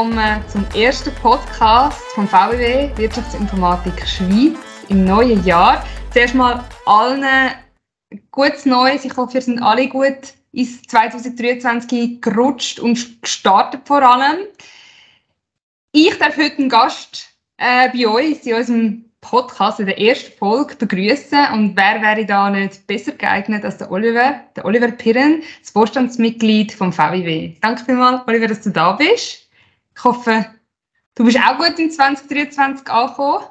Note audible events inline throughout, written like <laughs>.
willkommen zum ersten Podcast vom VWW Wirtschaftsinformatik Schweiz im neuen Jahr. Zuerst mal allen gutes Neues. Ich hoffe, wir sind alle gut ins 2023 gerutscht und gestartet vor allem. Ich darf heute einen Gast äh, bei uns in unserem Podcast in der ersten Folge begrüßen und wer wäre da nicht besser geeignet als der Oliver, der Oliver Pirren, das Vorstandsmitglied vom VIW. Danke vielmals, Oliver, dass du da bist. Ich hoffe, du bist auch gut in 2023 angekommen.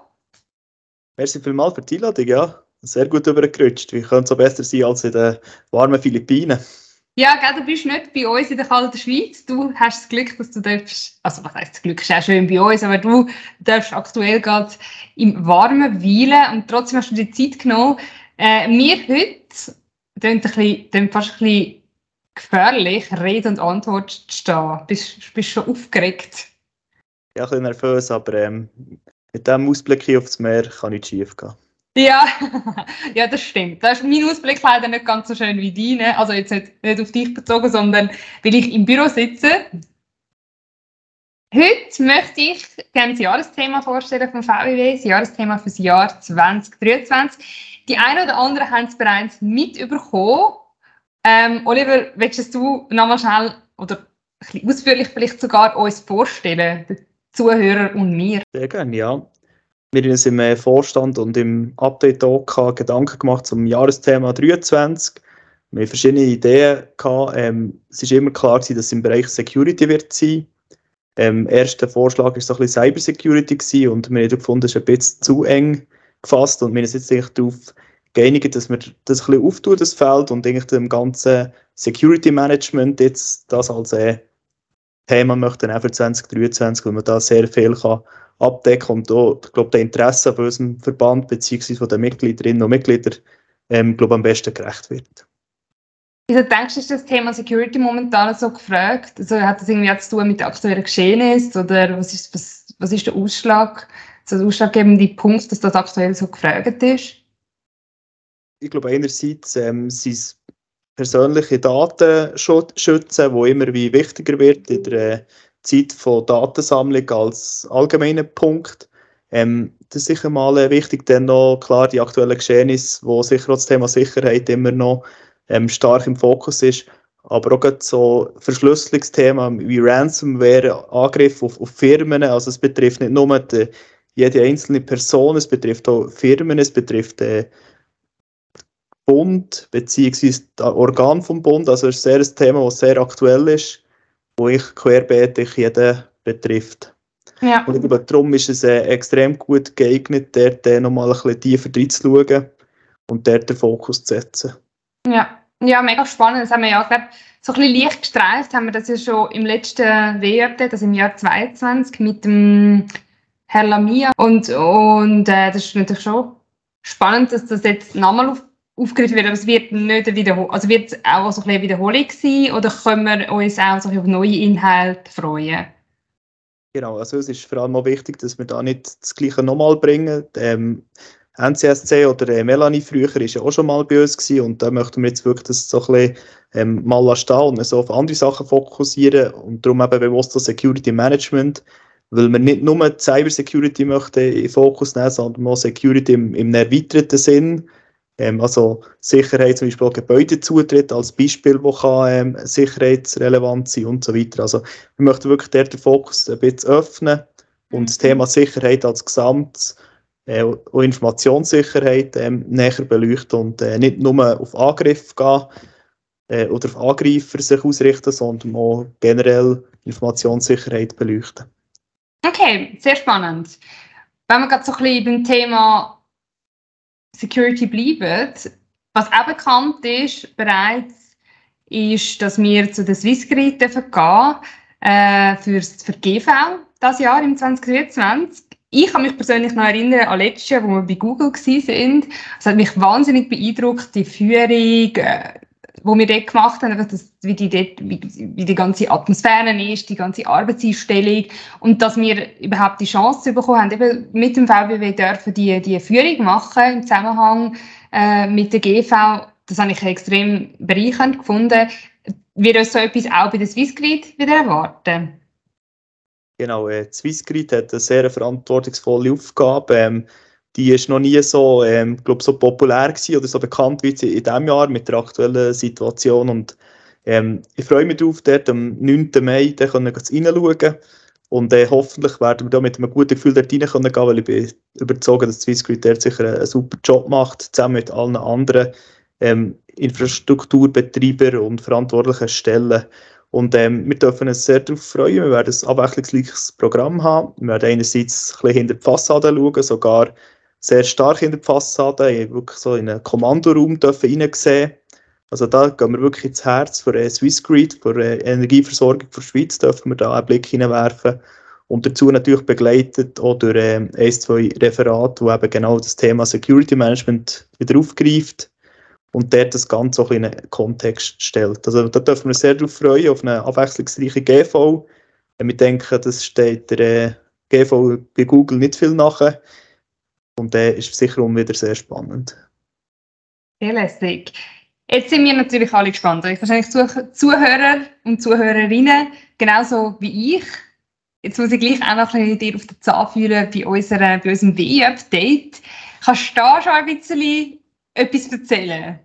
Merci vielmals für die Einladung, ja. Sehr gut übergerutscht. Wie könnte es so besser sein als in den warmen Philippinen? Ja, gell, du bist nicht bei uns in der kalten Schweiz. Du hast das Glück, dass du darfst, also was heißt das Glück, ist auch schön bei uns, aber du darfst aktuell gerade im Warmen weilen und trotzdem hast du dir Zeit genommen. Äh, mir heute klingt fast ein bisschen gefährlich, Rede und Antwort zu stehen. Bist du schon aufgeregt? Ja, ein bisschen nervös, aber ähm, mit diesem Ausblick hier aufs Meer kann nicht schief gehen. Ja, <laughs> ja, das stimmt. Das ist mein Ausblick leider nicht ganz so schön wie deine. Also jetzt nicht, nicht auf dich bezogen, sondern weil ich im Büro sitze. Heute möchte ich gerne das Jahresthema vorstellen vom VWW, das Jahresthema für das Jahr 2023. Die einen oder anderen haben es bereits mitbekommen. Ähm, Oliver, willst du nochmal schnell oder ein ausführlich vielleicht sogar uns vorstellen, den Zuhörer und mir? Sehr gerne, ja. Wir haben uns im äh, Vorstand und im Update auch Gedanken gemacht zum Jahresthema 23. Wir haben verschiedene Ideen gehabt. Ähm, es war immer klar, dass es im Bereich Security wird sein. Ähm, erster Vorschlag war so ein bisschen Cybersecurity und wir haben gefunden, das ist ein bisschen zu eng gefasst und wir sind jetzt eigentlich darauf geeinigt, dass wir das ein bisschen auftun, das Feld, und eigentlich dem ganzen Security Management jetzt das als äh, Thema möchten auch für 2023, weil man da sehr viel kann abdecken und auch, ich glaube, der Interesse von unserem Verband bzw. von den Mitgliederinnen und Mitgliedern ähm, glaube, am besten gerecht wird. Wieso denkst du, ist das Thema Security momentan so gefragt? Also hat das irgendwie zu tun mit aktuellen Geschehnissen oder was ist, was, was ist der Ausschlag, also der ausschlaggebende Punkt, dass das aktuell so gefragt ist? Ich glaube, einerseits ähm, sind es persönliche Daten schützen, wo immer wie wichtiger wird in der äh, Zeit von Datensammlung als allgemeiner Punkt. Ähm, das ist sicher mal äh, wichtig, dann noch klar die aktuellen Geschehnisse, wo sicher auch das Thema Sicherheit immer noch ähm, stark im Fokus ist, aber auch so Verschlüsselungsthemen wie Ransomware, Angriff auf, auf Firmen, also es betrifft nicht nur die, jede einzelne Person, es betrifft auch Firmen, es betrifft äh, Bund beziehungsweise das Organ vom Bund, also es ist sehr ein Thema, das sehr aktuell ist wo ich querbeet jeden betrifft. Ja. Und ich glaube, darum ist es äh, extrem gut geeignet, dort äh, nochmal ein bisschen tiefer reinzuschauen und dort den Fokus zu setzen. Ja, ja mega spannend. Das haben wir ja, glaube so ein bisschen leicht gestreift, haben wir das ja schon im letzten W-Update, also im Jahr 2022, mit dem Herr Lamia. Und, und äh, das ist natürlich schon spannend, dass das jetzt nochmal auf aufgegriffen wird, aber es wird nicht eine Wiederholung, also wird es auch so ein eine Wiederholung sein oder können wir uns auch so auf neue Inhalte freuen? Genau, also es ist vor allem auch wichtig, dass wir da nicht das Gleiche nochmal bringen. Ähm, NCSC oder äh, Melanie früher war ja auch schon mal bei uns gewesen, und da möchten wir jetzt wirklich das so ein bisschen ähm, mal stehen und so auf andere Sachen fokussieren und darum eben bewusst das Security Management, weil wir nicht nur Cyber Security möchten in Fokus nehmen, sondern auch Security im, im erweiterten Sinn ähm, also Sicherheit, zum Beispiel Gebäudezutritt als Beispiel, wo kann ähm, sicherheitsrelevant sein und so weiter. Also wir möchten wirklich dort den Fokus ein bisschen öffnen und das mhm. Thema Sicherheit als Gesamt äh, und Informationssicherheit ähm, näher beleuchten und äh, nicht nur auf Angriff gehen äh, oder auf Angreifer sich ausrichten, sondern auch generell Informationssicherheit beleuchten. Okay, sehr spannend. Wenn wir gerade so ein bisschen beim Thema Security bleiben. Was auch bekannt ist bereits, ist, dass wir zu den Swissgrid gehen äh, für, für GV das Jahr im 2023. Ich kann mich persönlich noch erinnern an letztes Jahr, wo wir bei Google waren. Es hat mich wahnsinnig beeindruckt, die Führung, äh, wo wir dort gemacht haben, dass, wie, die dort, wie, wie die ganze Atmosphäre ist, die ganze Arbeitseinstellung und dass wir überhaupt die Chance bekommen haben, eben mit dem VBW dürfen die, die Führung machen im Zusammenhang äh, mit der GV. Das habe ich extrem bereichernd gefunden. Wir uns so etwas auch bei der Swissgrid wieder erwarten? Genau, äh, Swissgrid hat eine sehr verantwortungsvolle Aufgabe. Ähm, die ist noch nie so, ähm, glaub, so populär oder so bekannt wie in diesem Jahr mit der aktuellen Situation. Und ähm, ich freue mich darauf, dort am 9. Mai da reinschauen und äh, hoffentlich werden wir da mit einem guten Gefühl dort rein können weil ich bin überzeugt, dass Swissgrid dort sicher einen, super Job macht, zusammen mit allen anderen ähm, Infrastrukturbetreiber und verantwortlichen Stellen. Und ähm, wir dürfen uns sehr darauf freuen. Wir werden ein abwechslungsreiches Programm haben. Wir werden einerseits ein bisschen hinter die Fassade schauen, sogar sehr stark hinter die Fassade. Ich wirklich so in einen Kommandoraum dürfen reinsehen. Also da gehen wir wirklich ins Herz für äh, Swissgrid, für äh, Energieversorgung für die Schweiz, dürfen wir da einen Blick hineinwerfen. Und dazu natürlich begleitet auch durch äh, ein, zwei Referate, wo eben genau das Thema Security Management wieder aufgreift und dort das Ganze auch in einen Kontext stellt. Also da dürfen wir sehr darauf freuen, auf eine abwechslungsreiche GV. Wir denken, das steht der GV bei Google nicht viel nachher. Und der ist sicher wieder sehr spannend. Sehr lässig. Jetzt sind wir natürlich alle gespannt. Wahrscheinlich Zuhörer und Zuhörerinnen, genauso wie ich. Jetzt muss ich gleich auch noch ein bisschen dir auf den Zahn fühlen bei, unserer, bei unserem WI-Update. Kannst du da schon ein bisschen etwas erzählen?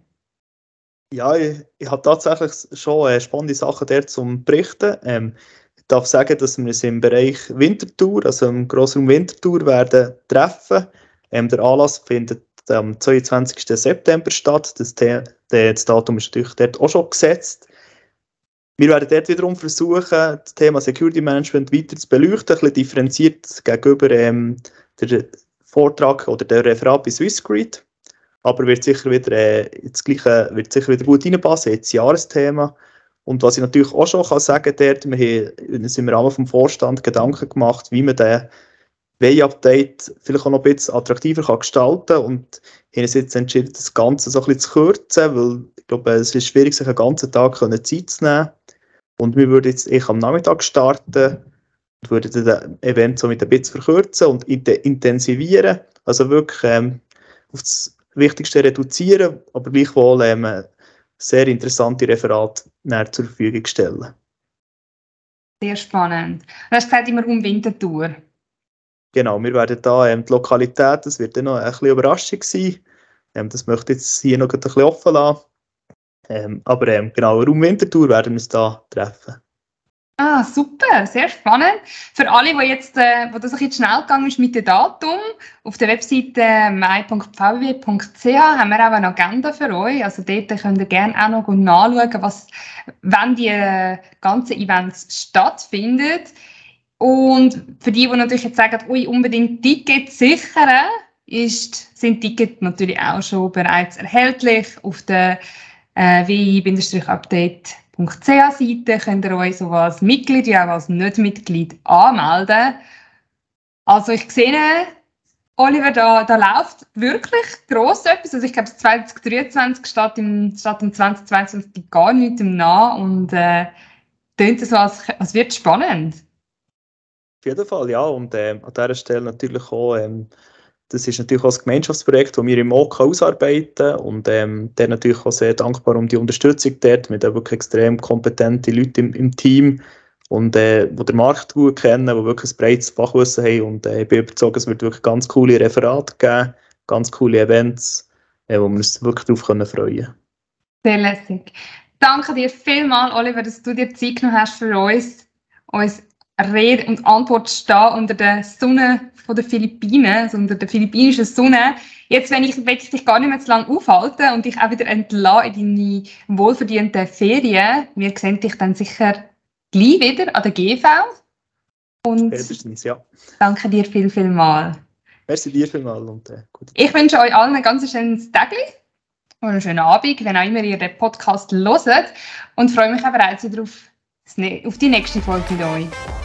Ja, ich, ich habe tatsächlich schon äh, spannende Sachen der zum Berichten. Ähm, ich darf sagen, dass wir uns im Bereich Wintertour, also im Grossraum Wintertour, werden treffen. Ähm, der Anlass findet am 22. September statt. Das, das Datum ist natürlich dort auch schon gesetzt. Wir werden dort wiederum versuchen, das Thema Security Management weiter zu beleuchten, ein bisschen differenziert gegenüber ähm, der Vortrag oder der Referat bei Swissgrid. Aber wird sicher wieder, äh, das Gleiche wird sicher wieder gut reinpassen, jetzt Jahresthema. Und was ich natürlich auch schon kann sagen kann, wir haben uns im Rahmen vom Vorstand Gedanken gemacht, wie man den Way-Update vielleicht auch noch ein bisschen attraktiver kann gestalten kann. Und haben uns jetzt entschieden, das Ganze so ein bisschen zu kürzen, weil ich glaube, es ist schwierig, sich einen ganzen Tag Zeit zu nehmen. Und wir würden jetzt ich am Nachmittag starten und würden das Event somit ein bisschen verkürzen und intensivieren. Also wirklich ähm, auf das Wichtigste reduzieren, aber gleichwohl ähm, sehr interessante Referate zur Verfügung stellen. Sehr spannend. Du hast gesagt, immer um Wintertour. Genau, wir werden da ähm, die Lokalität, das wird dann noch ein bisschen Überraschung sein. Ähm, das möchte ich jetzt hier noch ein bisschen offen lassen. Ähm, aber ähm, genau, Raum Wintertour werden wir uns da treffen. Ah, super, sehr spannend. Für alle, die jetzt, äh, wo das ein bisschen schnell gegangen ist mit dem Datum, auf der Webseite mai.vw.ch haben wir auch eine Agenda für euch. Also dort könnt ihr gerne auch noch nachschauen, was, wenn die äh, ganzen Events stattfinden. Und für die, die natürlich jetzt sagen, ui, unbedingt Tickets sichern, ist, sind Tickets natürlich auch schon bereits erhältlich auf der äh, wi-update.ch Seite könnt ihr euch sowohl als Mitglied wie auch als Nicht-Mitglied anmelden. Also ich sehe, Oliver, da, da läuft wirklich gross etwas. Also ich glaube, 2023 statt im, statt im 2022 gar nichts im Nah und äh, klingt so, als, als wird spannend. Auf jeden Fall, ja. Und äh, an dieser Stelle natürlich auch, ähm, das ist natürlich auch ein Gemeinschaftsprojekt, das wir im OK ausarbeiten und ähm, der natürlich auch sehr dankbar um die Unterstützung dort. mit wirklich extrem kompetenten Leuten im, im Team und äh, die den Markt gut kennen, die wirklich ein breites Fachwissen haben und äh, ich bin überzeugt, es wird wirklich ganz coole Referate geben, ganz coole Events, äh, wo wir uns wirklich darauf können freuen Sehr lässig. Danke dir vielmals, Oliver, dass du dir Zeit genommen hast für uns, uns Rede und Antwort stehen unter der Sonne von der Philippinen, also unter der philippinischen Sonne. Jetzt, wenn ich, will ich dich gar nicht mehr zu lange aufhalten und dich auch wieder entlassen in deine wohlverdienten Ferien. Wir sehen dich dann sicher gleich wieder an der GV. Und ja. danke dir viel, viel mal. Merci dir vielmal und äh, Ich wünsche euch allen ein ganz schönes Tag und einen schönen Abend, wenn auch immer ihr den Podcast hört. Und freue mich auch bereits wieder auf, auf die nächste Folge mit euch.